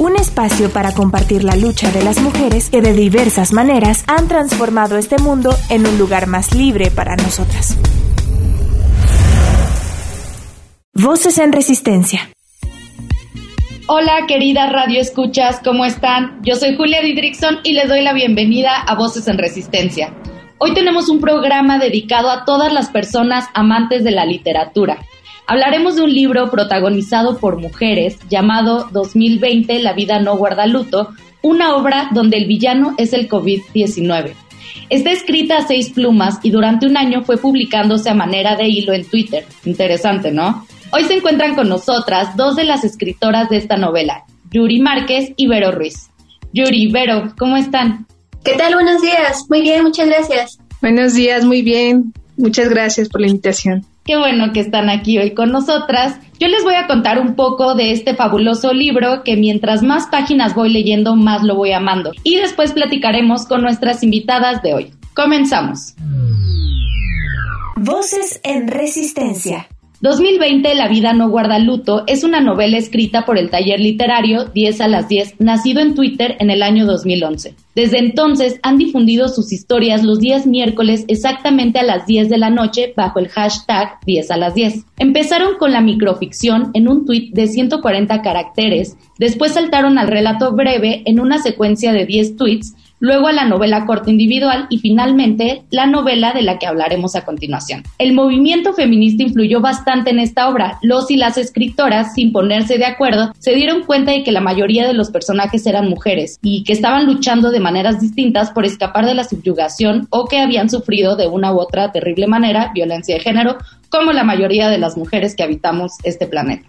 Un espacio para compartir la lucha de las mujeres que de diversas maneras han transformado este mundo en un lugar más libre para nosotras. Voces en Resistencia. Hola, queridas Radio Escuchas, ¿cómo están? Yo soy Julia Didrikson y les doy la bienvenida a Voces en Resistencia. Hoy tenemos un programa dedicado a todas las personas amantes de la literatura Hablaremos de un libro protagonizado por mujeres llamado 2020 La vida no guarda luto, una obra donde el villano es el COVID-19. Está escrita a seis plumas y durante un año fue publicándose a manera de hilo en Twitter. Interesante, ¿no? Hoy se encuentran con nosotras dos de las escritoras de esta novela, Yuri Márquez y Vero Ruiz. Yuri, Vero, ¿cómo están? ¿Qué tal? Buenos días. Muy bien, muchas gracias. Buenos días, muy bien. Muchas gracias por la invitación. Qué bueno que están aquí hoy con nosotras. Yo les voy a contar un poco de este fabuloso libro que mientras más páginas voy leyendo, más lo voy amando. Y después platicaremos con nuestras invitadas de hoy. Comenzamos. Voces en Resistencia. 2020 La vida no guarda luto es una novela escrita por el taller literario 10 a las 10, nacido en Twitter en el año 2011. Desde entonces han difundido sus historias los días miércoles exactamente a las 10 de la noche bajo el hashtag 10 a las 10. Empezaron con la microficción en un tuit de 140 caracteres, después saltaron al relato breve en una secuencia de 10 tweets luego a la novela corta individual y finalmente la novela de la que hablaremos a continuación. El movimiento feminista influyó bastante en esta obra. Los y las escritoras, sin ponerse de acuerdo, se dieron cuenta de que la mayoría de los personajes eran mujeres y que estaban luchando de maneras distintas por escapar de la subyugación o que habían sufrido de una u otra terrible manera violencia de género, como la mayoría de las mujeres que habitamos este planeta.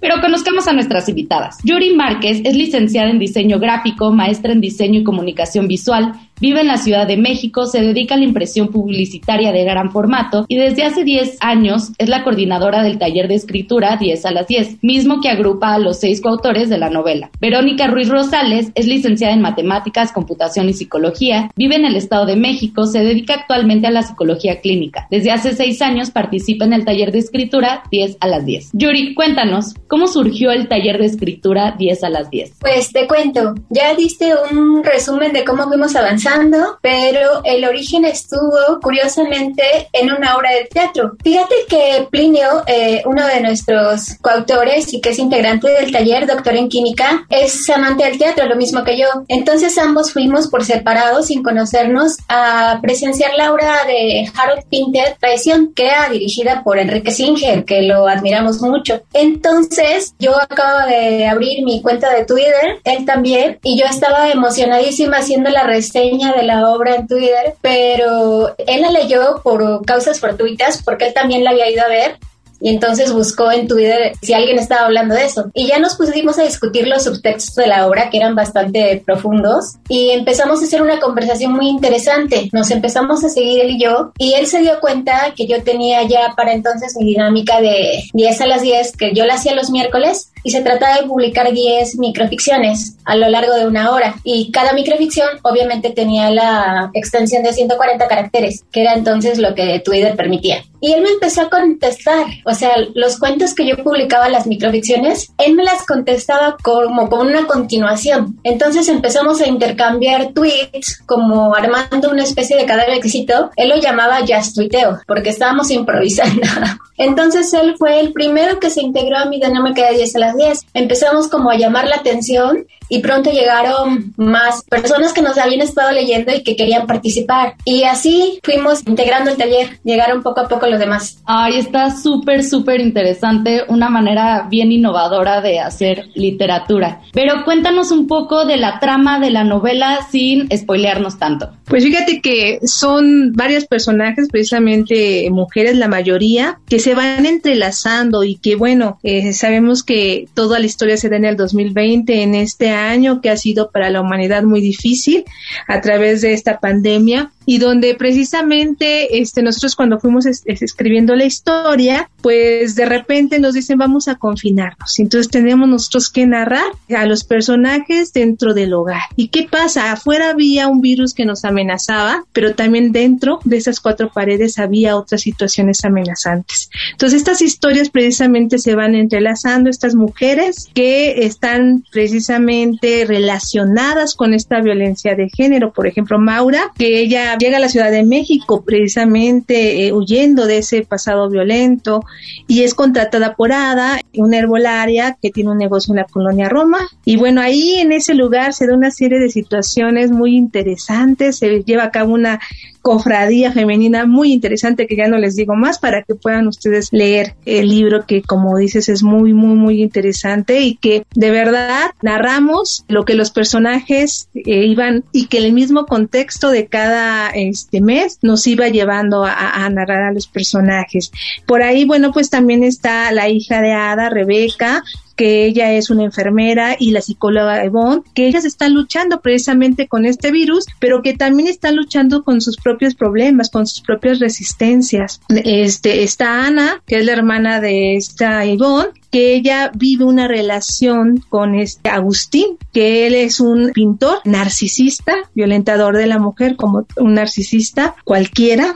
Pero conozcamos a nuestras invitadas. Yuri Márquez es licenciada en diseño gráfico, maestra en diseño y comunicación visual, vive en la Ciudad de México, se dedica a la impresión publicitaria de gran formato y desde hace 10 años es la coordinadora del taller de escritura 10 a las 10, mismo que agrupa a los seis coautores de la novela. Verónica Ruiz Rosales es licenciada en matemáticas, computación y psicología, vive en el Estado de México, se dedica actualmente a la psicología clínica. Desde hace 6 años participa en el taller de escritura 10 a las 10. Yuri, cuéntanos, ¿Cómo surgió el taller de escritura 10 a las 10? Pues te cuento, ya diste un resumen de cómo fuimos avanzando, pero el origen estuvo curiosamente en una obra de teatro. Fíjate que Plinio, eh, uno de nuestros coautores y que es integrante del taller, doctor en química, es amante del teatro, lo mismo que yo. Entonces ambos fuimos por separado, sin conocernos, a presenciar la obra de Harold Pinter, Traición, que era dirigida por Enrique Singer, que lo admiramos mucho. Entonces, yo acabo de abrir mi cuenta de Twitter, él también, y yo estaba emocionadísima haciendo la reseña de la obra en Twitter, pero él la leyó por causas fortuitas porque él también la había ido a ver y entonces buscó en Twitter si alguien estaba hablando de eso. Y ya nos pusimos a discutir los subtextos de la obra, que eran bastante profundos, y empezamos a hacer una conversación muy interesante. Nos empezamos a seguir él y yo, y él se dio cuenta que yo tenía ya para entonces mi dinámica de 10 a las 10, que yo la hacía los miércoles, y se trataba de publicar 10 microficciones a lo largo de una hora. Y cada microficción obviamente tenía la extensión de 140 caracteres, que era entonces lo que Twitter permitía. Y él me empezó a contestar, o sea, los cuentos que yo publicaba, las microficciones, él me las contestaba como con una continuación. Entonces empezamos a intercambiar tweets, como armando una especie de cada requisito. Él lo llamaba Just Tuiteo, porque estábamos improvisando. Entonces él fue el primero que se integró a mi dinámica de 10 a las 10. Empezamos como a llamar la atención y pronto llegaron más personas que nos habían estado leyendo y que querían participar. Y así fuimos integrando el taller, llegaron poco a poco los demás. Ay, está súper, súper interesante, una manera bien innovadora de hacer literatura. Pero cuéntanos un poco de la trama de la novela sin spoilearnos tanto. Pues fíjate que son varios personajes, precisamente mujeres la mayoría, que se van entrelazando y que bueno, eh, sabemos que toda la historia se da en el 2020, en este año que ha sido para la humanidad muy difícil a través de esta pandemia y donde precisamente este, nosotros cuando fuimos escribiendo la historia, pues de repente nos dicen vamos a confinarnos. Entonces tenemos nosotros que narrar a los personajes dentro del hogar. ¿Y qué pasa? Afuera había un virus que nos amenazaba, pero también dentro de esas cuatro paredes había otras situaciones amenazantes. Entonces estas historias precisamente se van entrelazando, estas mujeres que están precisamente relacionadas con esta violencia de género. Por ejemplo, Maura, que ella llega a la Ciudad de México precisamente eh, huyendo de ese pasado violento y es contratada por Ada, una herbolaria que tiene un negocio en la colonia Roma. Y bueno, ahí en ese lugar se da una serie de situaciones muy interesantes, se lleva a cabo una cofradía femenina muy interesante que ya no les digo más para que puedan ustedes leer el libro que como dices es muy muy muy interesante y que de verdad narramos lo que los personajes eh, iban y que el mismo contexto de cada este mes nos iba llevando a, a, narrar a los personajes. Por ahí, bueno, pues también está la hija de Ada, Rebeca, que ella es una enfermera y la psicóloga Yvonne, que ellas están luchando precisamente con este virus, pero que también están luchando con sus propios problemas, con sus propias resistencias. Este, está Ana, que es la hermana de esta Yvonne, que ella vive una relación con este Agustín, que él es un pintor narcisista, violentador de la mujer como un narcisista cualquiera,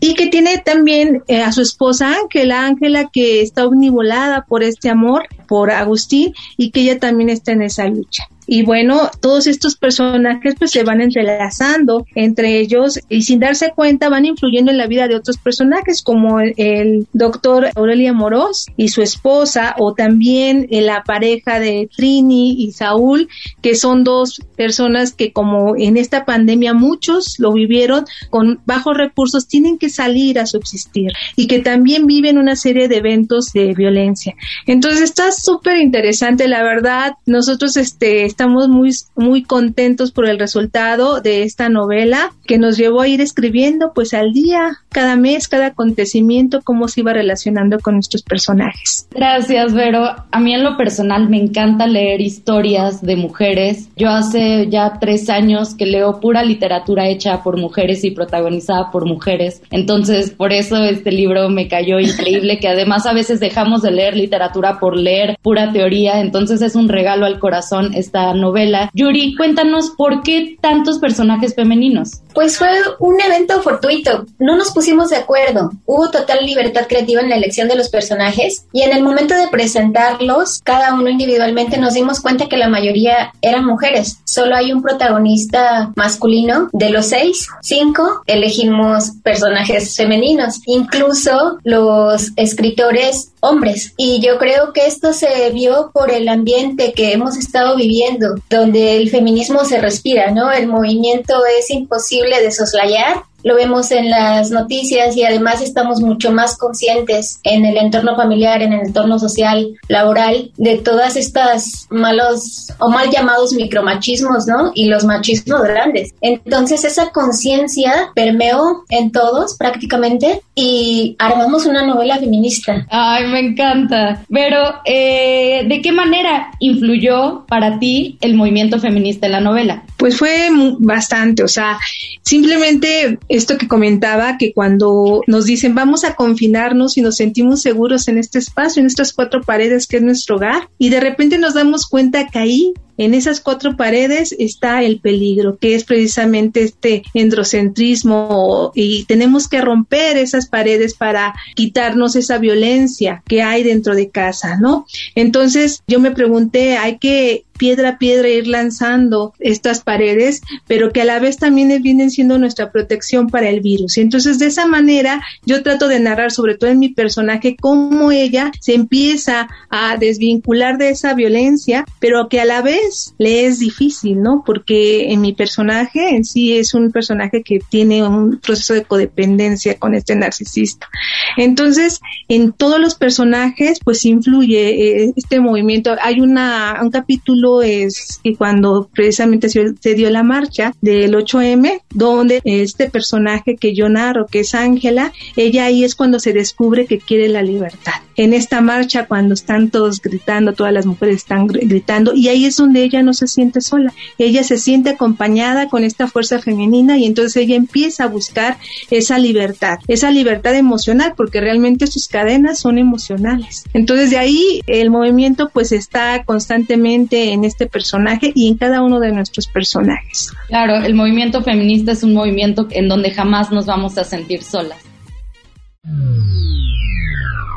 y que tiene también eh, a su esposa Ángela, Ángela que está omnivolada por este amor por Agustín y que ella también está en esa lucha. Y bueno, todos estos personajes pues se van entrelazando entre ellos y sin darse cuenta van influyendo en la vida de otros personajes como el, doctor Aurelia Moros y su esposa o también la pareja de Trini y Saúl, que son dos personas que como en esta pandemia muchos lo vivieron con bajos recursos, tienen que salir a subsistir y que también viven una serie de eventos de violencia. Entonces está súper interesante, la verdad. Nosotros este estamos muy, muy contentos por el resultado de esta novela que nos llevó a ir escribiendo pues al día, cada mes, cada acontecimiento, cómo se iba relacionando con nuestros personajes. Gracias, Vero. A mí en lo personal me encanta leer historias de mujeres. Yo hace ya tres años que leo pura literatura hecha por mujeres y protagonizada por mujeres. Entonces, por eso este libro me cayó increíble, que además a veces dejamos de leer literatura por leer pura teoría. Entonces es un regalo al corazón esta novela. Yuri, cuéntanos por qué tantos personajes femeninos. Pues fue un evento fortuito, no nos pusimos de acuerdo, hubo total libertad creativa en la elección de los personajes y en el momento de presentarlos, cada uno individualmente nos dimos cuenta que la mayoría eran mujeres, solo hay un protagonista masculino, de los seis, cinco elegimos personajes femeninos, incluso los escritores hombres. Y yo creo que esto se vio por el ambiente que hemos estado viviendo, donde el feminismo se respira, ¿no? El movimiento es imposible de soslayar lo vemos en las noticias y además estamos mucho más conscientes en el entorno familiar, en el entorno social, laboral, de todas estas malos o mal llamados micromachismos, ¿no? Y los machismos grandes. Entonces esa conciencia permeó en todos prácticamente y armamos una novela feminista. Ay, me encanta. Pero, eh, ¿de qué manera influyó para ti el movimiento feminista en la novela? Pues fue bastante, o sea, simplemente esto que comentaba, que cuando nos dicen vamos a confinarnos y nos sentimos seguros en este espacio, en estas cuatro paredes que es nuestro hogar, y de repente nos damos cuenta que ahí en esas cuatro paredes está el peligro, que es precisamente este androcentrismo y tenemos que romper esas paredes para quitarnos esa violencia que hay dentro de casa, ¿no? Entonces yo me pregunté, hay que piedra a piedra ir lanzando estas paredes, pero que a la vez también vienen siendo nuestra protección para el virus. Entonces, de esa manera, yo trato de narrar, sobre todo en mi personaje, cómo ella se empieza a desvincular de esa violencia, pero que a la vez le es difícil, ¿no? Porque en mi personaje en sí es un personaje que tiene un proceso de codependencia con este narcisista. Entonces, en todos los personajes, pues influye eh, este movimiento. Hay una, un capítulo ejemplo, es que cuando precisamente se dio la marcha del 8M, donde este personaje que yo narro, que es Ángela, ella ahí es cuando se descubre que quiere la libertad. En esta marcha, cuando están todos gritando, todas las mujeres están gritando, y ahí es donde ella no se siente sola. Ella se siente acompañada con esta fuerza femenina y entonces ella empieza a buscar esa libertad, esa libertad emocional, porque realmente sus cadenas son emocionales. Entonces de ahí el movimiento pues está constantemente en este personaje y en cada uno de nuestros personajes. Claro, el movimiento feminista es un movimiento en donde jamás nos vamos a sentir solas.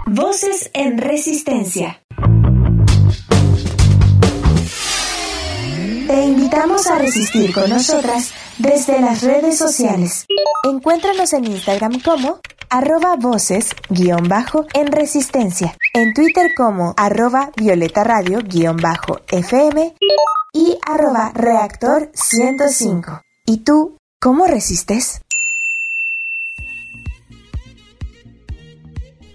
Voces en resistencia. Te invitamos a resistir con nosotras desde las redes sociales. Encuéntranos en Instagram como arroba voces guion bajo en resistencia, en Twitter como arroba violeta radio guion bajo fm y arroba reactor 105. ¿Y tú cómo resistes?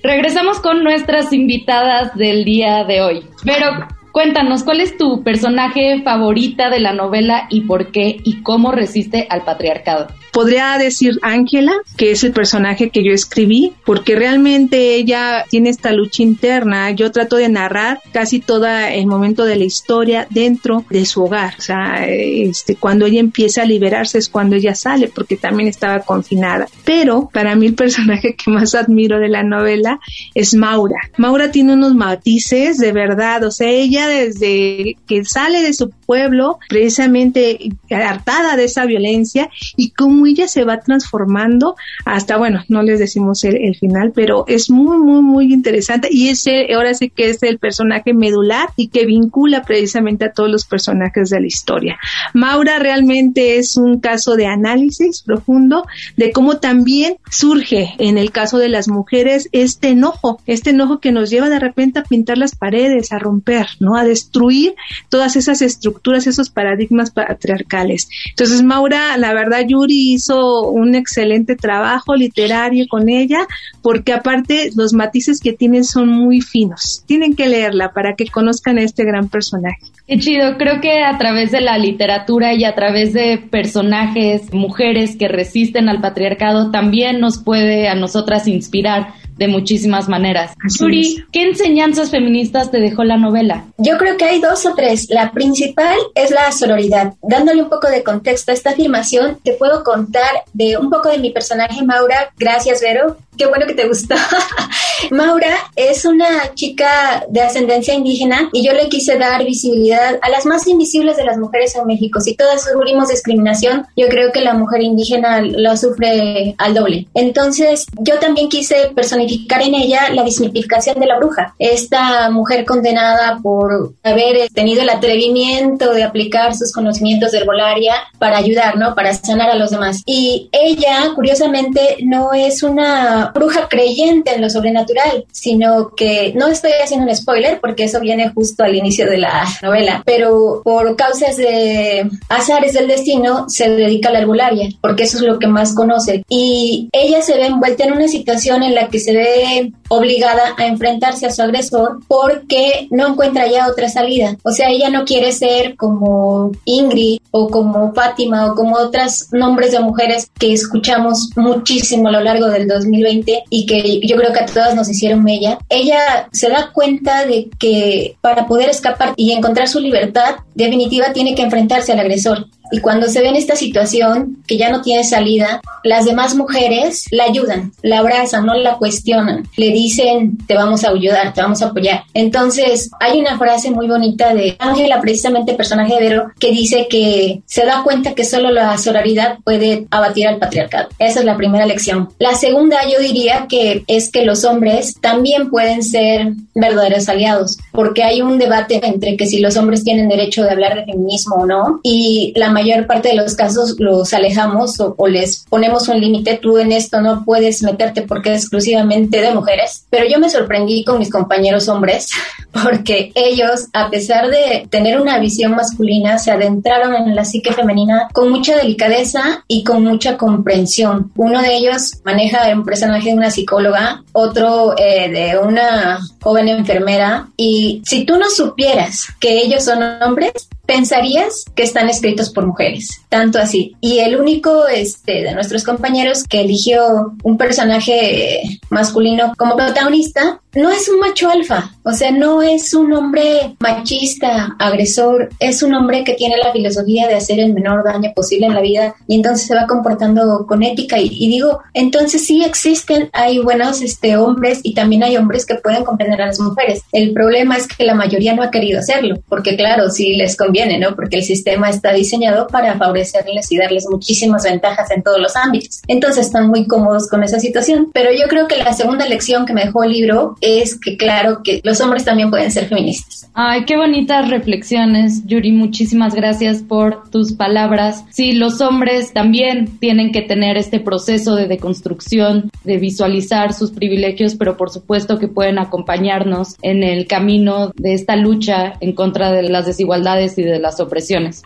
Regresamos con nuestras invitadas del día de hoy. Pero cuéntanos, ¿cuál es tu personaje favorita de la novela y por qué y cómo resiste al patriarcado? Podría decir Ángela, que es el personaje que yo escribí, porque realmente ella tiene esta lucha interna. Yo trato de narrar casi todo el momento de la historia dentro de su hogar. O sea, este, cuando ella empieza a liberarse es cuando ella sale, porque también estaba confinada. Pero para mí el personaje que más admiro de la novela es Maura. Maura tiene unos matices de verdad. O sea, ella desde que sale de su pueblo, precisamente hartada de esa violencia y cómo ella se va transformando hasta, bueno, no les decimos el, final, pero es muy, muy, muy interesante y ese ahora sí que es el personaje medular y que vincula precisamente a todos los personajes de la historia. Maura realmente es un caso de análisis profundo de cómo también surge en el caso de las mujeres este enojo, este enojo que nos lleva de repente a pintar las paredes, a romper, ¿no? A destruir todas esas estructuras, esos paradigmas patriarcales. Entonces, Maura, la verdad, Yuri hizo un excelente trabajo literario con ella, porque aparte los matices que tiene son muy finos. Tienen que leerla para que conozcan a este gran personaje. Qué chido, creo que a través de la literatura y a través de personajes, mujeres que resisten al patriarcado, también nos puede a nosotras inspirar de muchísimas maneras. Suri, ¿qué enseñanzas feministas te dejó la novela? Yo creo que hay dos o tres. La principal es la sororidad. Dándole un poco de contexto a esta afirmación, te puedo contar de un poco de mi personaje Maura. Gracias, Vero. Qué bueno que te gustó. Maura es una chica de ascendencia indígena y yo le quise dar visibilidad a las más invisibles de las mujeres en México. Si todas sufrimos discriminación, yo creo que la mujer indígena lo sufre al doble. Entonces, yo también quise personificar en ella la desmitificación de la bruja. Esta mujer condenada por haber tenido el atrevimiento de aplicar sus conocimientos de herbolaria para ayudar, ¿no? Para sanar a los demás. Y ella, curiosamente, no es una bruja creyente en lo sobrenatural, sino que no estoy haciendo un spoiler porque eso viene justo al inicio de la novela, pero por causas de azares del destino se dedica a la herbolaria, porque eso es lo que más conoce. Y ella se ve envuelta en una situación en la que se ve obligada a enfrentarse a su agresor porque no encuentra ya otra salida. O sea, ella no quiere ser como Ingrid o como Fátima o como otros nombres de mujeres que escuchamos muchísimo a lo largo del 2020 y que yo creo que a todas nos hicieron ella, ella se da cuenta de que para poder escapar y encontrar su libertad, definitiva tiene que enfrentarse al agresor. Y cuando se ve en esta situación, que ya no tiene salida, las demás mujeres la ayudan, la abrazan, no la cuestionan, le dicen, te vamos a ayudar, te vamos a apoyar. Entonces, hay una frase muy bonita de Ángela, precisamente personaje de Vero, que dice que se da cuenta que solo la sororidad puede abatir al patriarcado. Esa es la primera lección. La segunda, yo diría que es que los hombres también pueden ser verdaderos aliados, porque hay un debate entre que si los hombres tienen derecho de hablar de feminismo o no, y la mayoría mayor parte de los casos los alejamos o, o les ponemos un límite, tú en esto no puedes meterte porque es exclusivamente de mujeres, pero yo me sorprendí con mis compañeros hombres porque ellos, a pesar de tener una visión masculina, se adentraron en la psique femenina con mucha delicadeza y con mucha comprensión. Uno de ellos maneja un personaje de una psicóloga, otro eh, de una joven enfermera, y si tú no supieras que ellos son hombres, pensarías que están escritos por mujeres, tanto así. Y el único este, de nuestros compañeros que eligió un personaje masculino como protagonista no es un macho alfa, o sea, no es un hombre machista, agresor, es un hombre que tiene la filosofía de hacer el menor daño posible en la vida y entonces se va comportando con ética y, digo, entonces sí existen, hay buenos este, hombres y también hay hombres que pueden comprender a las mujeres. El problema es que la mayoría no ha querido hacerlo, porque claro, sí les conviene, ¿no? Porque el sistema está diseñado para favorecerles y darles muchísimas ventajas en todos los ámbitos. Entonces están muy cómodos con esa situación, pero yo creo que la segunda lección que me dejó el libro es que claro que los hombres también pueden ser feministas. Ay, qué bonitas reflexiones, Yuri. Muchísimas gracias por tus palabras. Sí, los hombres también tienen que tener este proceso de deconstrucción, de visualizar sus privilegios, pero por supuesto que pueden acompañarnos en el camino de esta lucha en contra de las desigualdades y de las opresiones.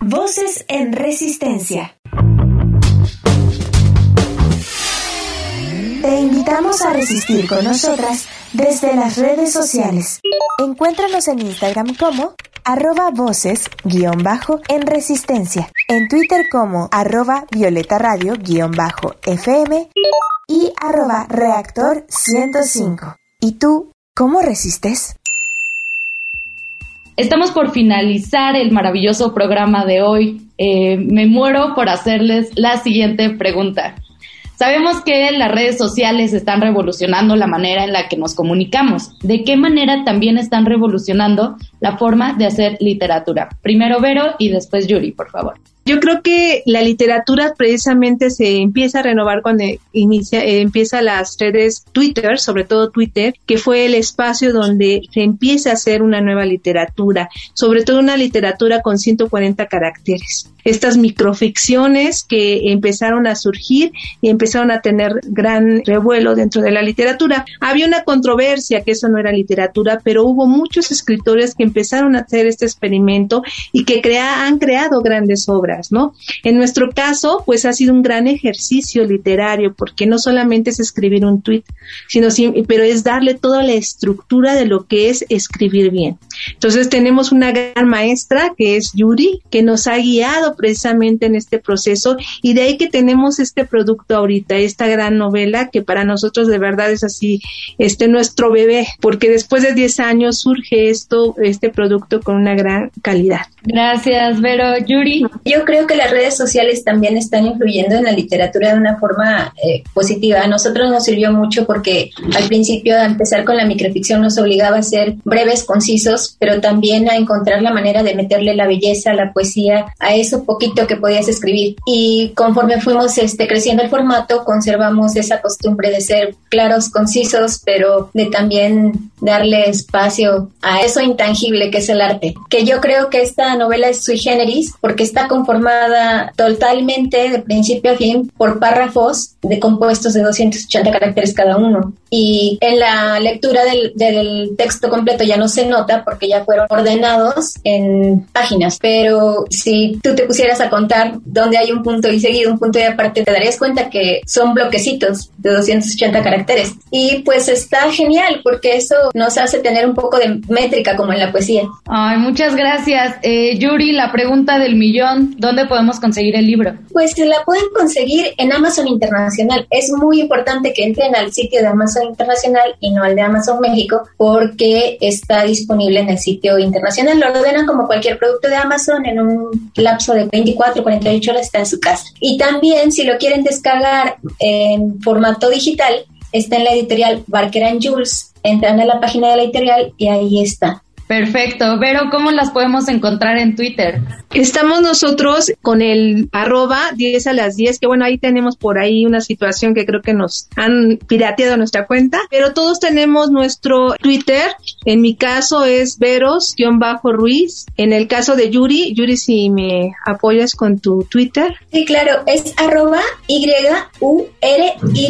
Voces en resistencia. Te invitamos a resistir con nosotras desde las redes sociales. Encuéntranos en Instagram como arroba voces guion bajo en resistencia, en Twitter como arroba violeta radio guion bajo FM y arroba reactor 105. ¿Y tú cómo resistes? Estamos por finalizar el maravilloso programa de hoy. Eh, me muero por hacerles la siguiente pregunta. Sabemos que las redes sociales están revolucionando la manera en la que nos comunicamos. ¿De qué manera también están revolucionando la forma de hacer literatura? Primero Vero y después Yuri, por favor. Yo creo que la literatura precisamente se empieza a renovar cuando inicia, eh, empieza las redes Twitter, sobre todo Twitter, que fue el espacio donde se empieza a hacer una nueva literatura, sobre todo una literatura con 140 caracteres. Estas microficciones que empezaron a surgir y empezaron a tener gran revuelo dentro de la literatura. Había una controversia que eso no era literatura, pero hubo muchos escritores que empezaron a hacer este experimento y que crea, han creado grandes obras. En nuestro caso, pues ha sido un gran ejercicio literario, porque no solamente es escribir un tweet, sino, pero es darle toda la estructura de lo que es escribir bien. Entonces tenemos una gran maestra que es Yuri, que nos ha guiado precisamente en este proceso y de ahí que tenemos este producto ahorita, esta gran novela que para nosotros de verdad es así, este nuestro bebé, porque después de 10 años surge esto, este producto con una gran calidad. Gracias, Vero. Yuri. Creo que las redes sociales también están influyendo en la literatura de una forma eh, positiva. A nosotros nos sirvió mucho porque al principio, de empezar con la microficción, nos obligaba a ser breves, concisos, pero también a encontrar la manera de meterle la belleza, la poesía, a eso poquito que podías escribir. Y conforme fuimos este, creciendo el formato, conservamos esa costumbre de ser claros, concisos, pero de también darle espacio a eso intangible que es el arte. Que yo creo que esta novela es sui generis porque está conformada totalmente de principio a fin por párrafos de compuestos de 280 caracteres cada uno. Y en la lectura del, del texto completo ya no se nota porque ya fueron ordenados en páginas. Pero si tú te pusieras a contar dónde hay un punto y seguido, un punto y aparte, te darías cuenta que son bloquecitos de 280 caracteres. Y pues está genial porque eso nos hace tener un poco de métrica como en la poesía. Ay, muchas gracias. Eh, Yuri, la pregunta del millón, ¿dónde podemos conseguir el libro? Pues la pueden conseguir en Amazon Internacional. Es muy importante que entren al sitio de Amazon Internacional y no al de Amazon México porque está disponible en el sitio internacional. Lo ordenan como cualquier producto de Amazon en un lapso de 24, 48 horas está en su casa. Y también si lo quieren descargar en formato digital, está en la editorial Barker Jules. Entran a la página de la editorial y ahí está Perfecto. Pero, ¿cómo las podemos encontrar en Twitter? Estamos nosotros con el arroba 10 a las 10, que bueno, ahí tenemos por ahí una situación que creo que nos han pirateado nuestra cuenta, pero todos tenemos nuestro Twitter. En mi caso es Veros-Ruiz. En el caso de Yuri, Yuri, si me apoyas con tu Twitter. Sí, claro, es arroba y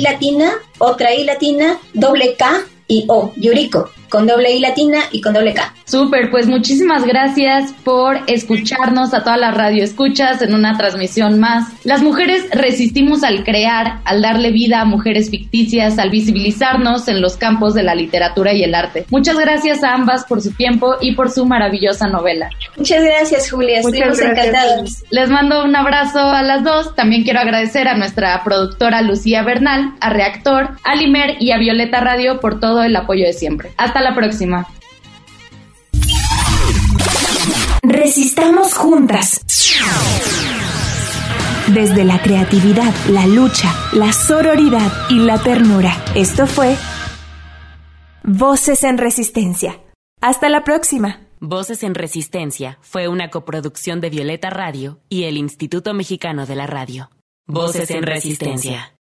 latina, otra I latina, doble K y O, Yuriko con doble I latina y con doble K. Súper, pues muchísimas gracias por escucharnos a toda la radio escuchas en una transmisión más. Las mujeres resistimos al crear, al darle vida a mujeres ficticias, al visibilizarnos en los campos de la literatura y el arte. Muchas gracias a ambas por su tiempo y por su maravillosa novela. Muchas gracias, Julia. Estuvimos encantados. Les mando un abrazo a las dos. También quiero agradecer a nuestra productora Lucía Bernal, a Reactor, a Limer y a Violeta Radio por todo el apoyo de siempre. Hasta la próxima. Resistamos juntas. Desde la creatividad, la lucha, la sororidad y la ternura. Esto fue Voces en Resistencia. Hasta la próxima. Voces en Resistencia fue una coproducción de Violeta Radio y el Instituto Mexicano de la Radio. Voces en Resistencia.